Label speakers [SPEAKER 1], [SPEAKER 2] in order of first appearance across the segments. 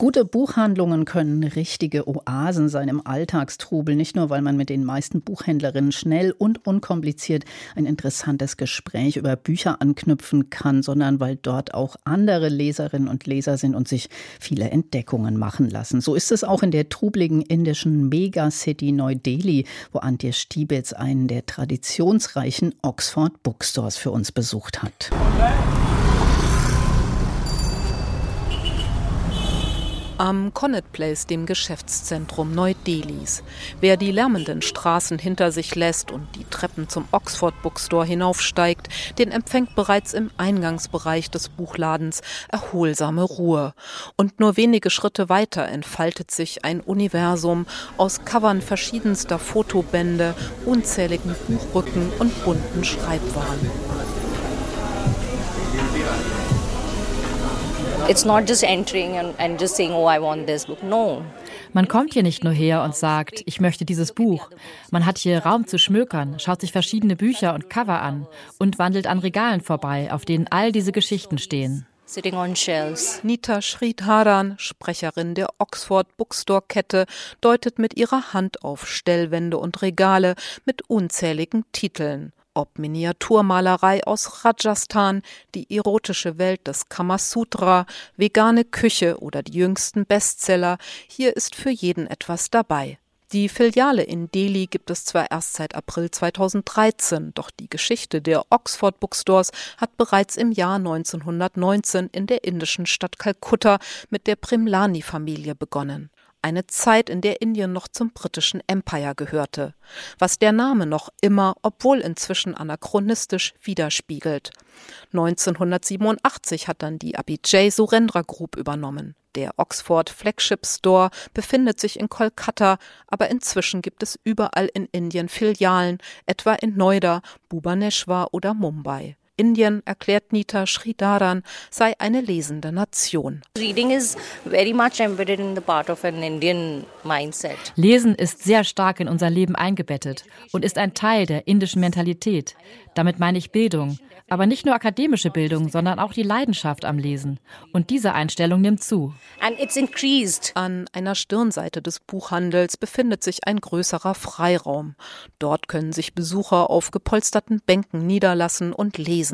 [SPEAKER 1] Gute Buchhandlungen können richtige Oasen sein im Alltagstrubel, nicht nur, weil man mit den meisten Buchhändlerinnen schnell und unkompliziert ein interessantes Gespräch über Bücher anknüpfen kann, sondern weil dort auch andere Leserinnen und Leser sind und sich viele Entdeckungen machen lassen. So ist es auch in der trubligen indischen Megacity Neu-Delhi, wo Antje Stiebitz einen der traditionsreichen Oxford Bookstores für uns besucht hat.
[SPEAKER 2] Am Connaught Place, dem Geschäftszentrum Neu-Delhis. Wer die lärmenden Straßen hinter sich lässt und die Treppen zum Oxford Bookstore hinaufsteigt, den empfängt bereits im Eingangsbereich des Buchladens erholsame Ruhe. Und nur wenige Schritte weiter entfaltet sich ein Universum aus Covern verschiedenster Fotobände, unzähligen Buchrücken und bunten Schreibwaren.
[SPEAKER 3] It's not just entering and, and just saying, oh, I want this book. No.
[SPEAKER 4] Man kommt hier nicht nur her und sagt, ich möchte dieses Buch. Man hat hier Raum zu schmökern, schaut sich verschiedene Bücher und Cover an und wandelt an Regalen vorbei, auf denen all diese Geschichten stehen.
[SPEAKER 2] Sitting on shelves. Nita Sridharan, Sprecherin der Oxford Bookstore Kette, deutet mit ihrer Hand auf Stellwände und Regale mit unzähligen Titeln. Ob Miniaturmalerei aus Rajasthan, die erotische Welt des Kamasutra, vegane Küche oder die jüngsten Bestseller, hier ist für jeden etwas dabei. Die Filiale in Delhi gibt es zwar erst seit April 2013, doch die Geschichte der Oxford Bookstores hat bereits im Jahr 1919 in der indischen Stadt Kalkutta mit der Primlani-Familie begonnen eine Zeit, in der Indien noch zum britischen Empire gehörte, was der Name noch immer, obwohl inzwischen anachronistisch, widerspiegelt. 1987 hat dann die Abhijay Surendra Group übernommen. Der Oxford Flagship Store befindet sich in Kolkata, aber inzwischen gibt es überall in Indien Filialen, etwa in Noida, Bhubaneswar oder Mumbai. Indien, erklärt Nita Sridharan, sei eine lesende Nation.
[SPEAKER 4] Lesen ist sehr stark in unser Leben eingebettet und ist ein Teil der indischen Mentalität. Damit meine ich Bildung, aber nicht nur akademische Bildung, sondern auch die Leidenschaft am Lesen. Und diese Einstellung nimmt zu.
[SPEAKER 2] An einer Stirnseite des Buchhandels befindet sich ein größerer Freiraum. Dort können sich Besucher auf gepolsterten Bänken niederlassen und lesen.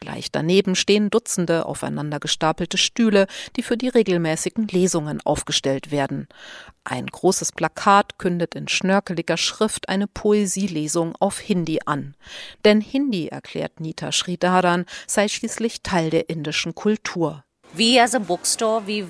[SPEAKER 2] Gleich daneben stehen Dutzende aufeinander gestapelte Stühle, die für die regelmäßigen Lesungen aufgestellt werden. Ein großes Plakat kündet in schnörkeliger Schrift eine Poesielesung auf Hindi an. Denn Hindi, erklärt Nita Sridharan, sei schließlich Teil der indischen Kultur.
[SPEAKER 3] We as a bookstore, we've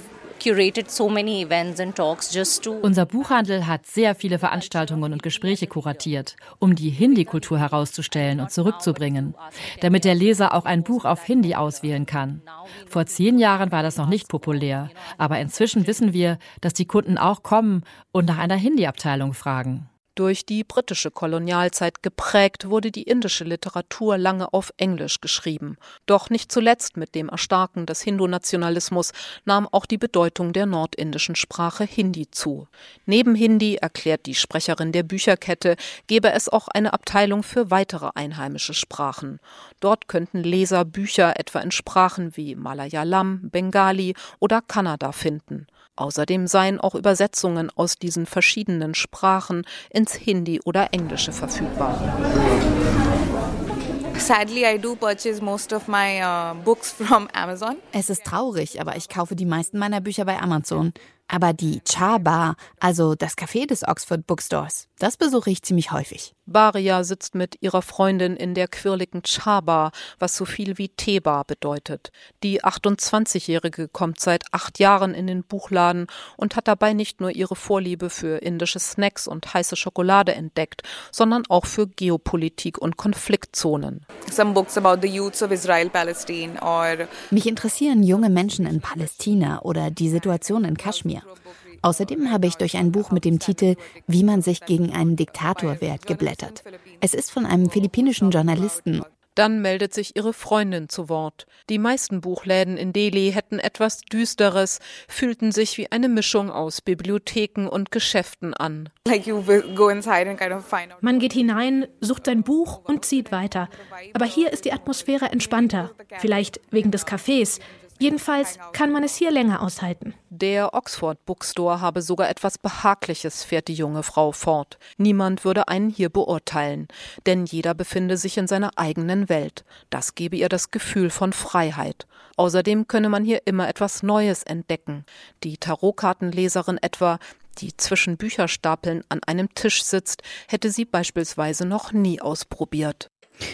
[SPEAKER 4] unser Buchhandel hat sehr viele Veranstaltungen und Gespräche kuratiert, um die Hindi-Kultur herauszustellen und zurückzubringen, damit der Leser auch ein Buch auf Hindi auswählen kann. Vor zehn Jahren war das noch nicht populär, aber inzwischen wissen wir, dass die Kunden auch kommen und nach einer Hindi-Abteilung fragen.
[SPEAKER 2] Durch die britische Kolonialzeit geprägt wurde die indische Literatur lange auf Englisch geschrieben. Doch nicht zuletzt mit dem Erstarken des Hindu-Nationalismus nahm auch die Bedeutung der nordindischen Sprache Hindi zu. Neben Hindi, erklärt die Sprecherin der Bücherkette, gebe es auch eine Abteilung für weitere einheimische Sprachen. Dort könnten Leser Bücher etwa in Sprachen wie Malayalam, Bengali oder Kannada finden. Außerdem seien auch Übersetzungen aus diesen verschiedenen Sprachen ins Hindi oder Englische verfügbar.
[SPEAKER 5] Sadly, I do purchase most of my uh, books from Amazon.
[SPEAKER 6] Es ist traurig, aber ich kaufe die meisten meiner Bücher bei Amazon. Aber die Cha Bar, also das Café des Oxford Bookstores, das besuche ich ziemlich häufig.
[SPEAKER 2] Baria sitzt mit ihrer Freundin in der quirligen Cha Bar, was so viel wie Teebar bedeutet. Die 28-Jährige kommt seit acht Jahren in den Buchladen und hat dabei nicht nur ihre Vorliebe für indische Snacks und heiße Schokolade entdeckt, sondern auch für Geopolitik und Konfliktzonen.
[SPEAKER 6] Mich interessieren junge Menschen in Palästina oder die Situation in Kaschmir. Außerdem habe ich durch ein Buch mit dem Titel Wie man sich gegen einen Diktator wehrt geblättert. Es ist von einem philippinischen Journalisten
[SPEAKER 2] Dann meldet sich ihre Freundin zu Wort. Die meisten Buchläden in Delhi hätten etwas Düsteres, fühlten sich wie eine Mischung aus Bibliotheken und Geschäften an.
[SPEAKER 7] Man geht hinein, sucht sein Buch und zieht weiter. Aber hier ist die Atmosphäre entspannter. Vielleicht wegen des Cafés. Jedenfalls kann man es hier länger aushalten.
[SPEAKER 2] Der Oxford Bookstore habe sogar etwas Behagliches, fährt die junge Frau fort. Niemand würde einen hier beurteilen, denn jeder befinde sich in seiner eigenen Welt. Das gebe ihr das Gefühl von Freiheit. Außerdem könne man hier immer etwas Neues entdecken. Die Tarotkartenleserin etwa, die zwischen Bücherstapeln an einem Tisch sitzt, hätte sie beispielsweise noch nie ausprobiert.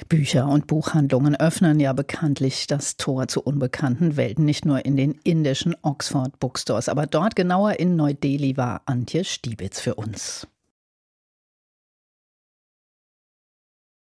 [SPEAKER 1] Bücher und Buchhandlungen öffnen ja bekanntlich das Tor zu unbekannten Welten, nicht nur in den indischen Oxford Bookstores, aber dort genauer in Neu-Delhi war Antje Stiebitz für uns.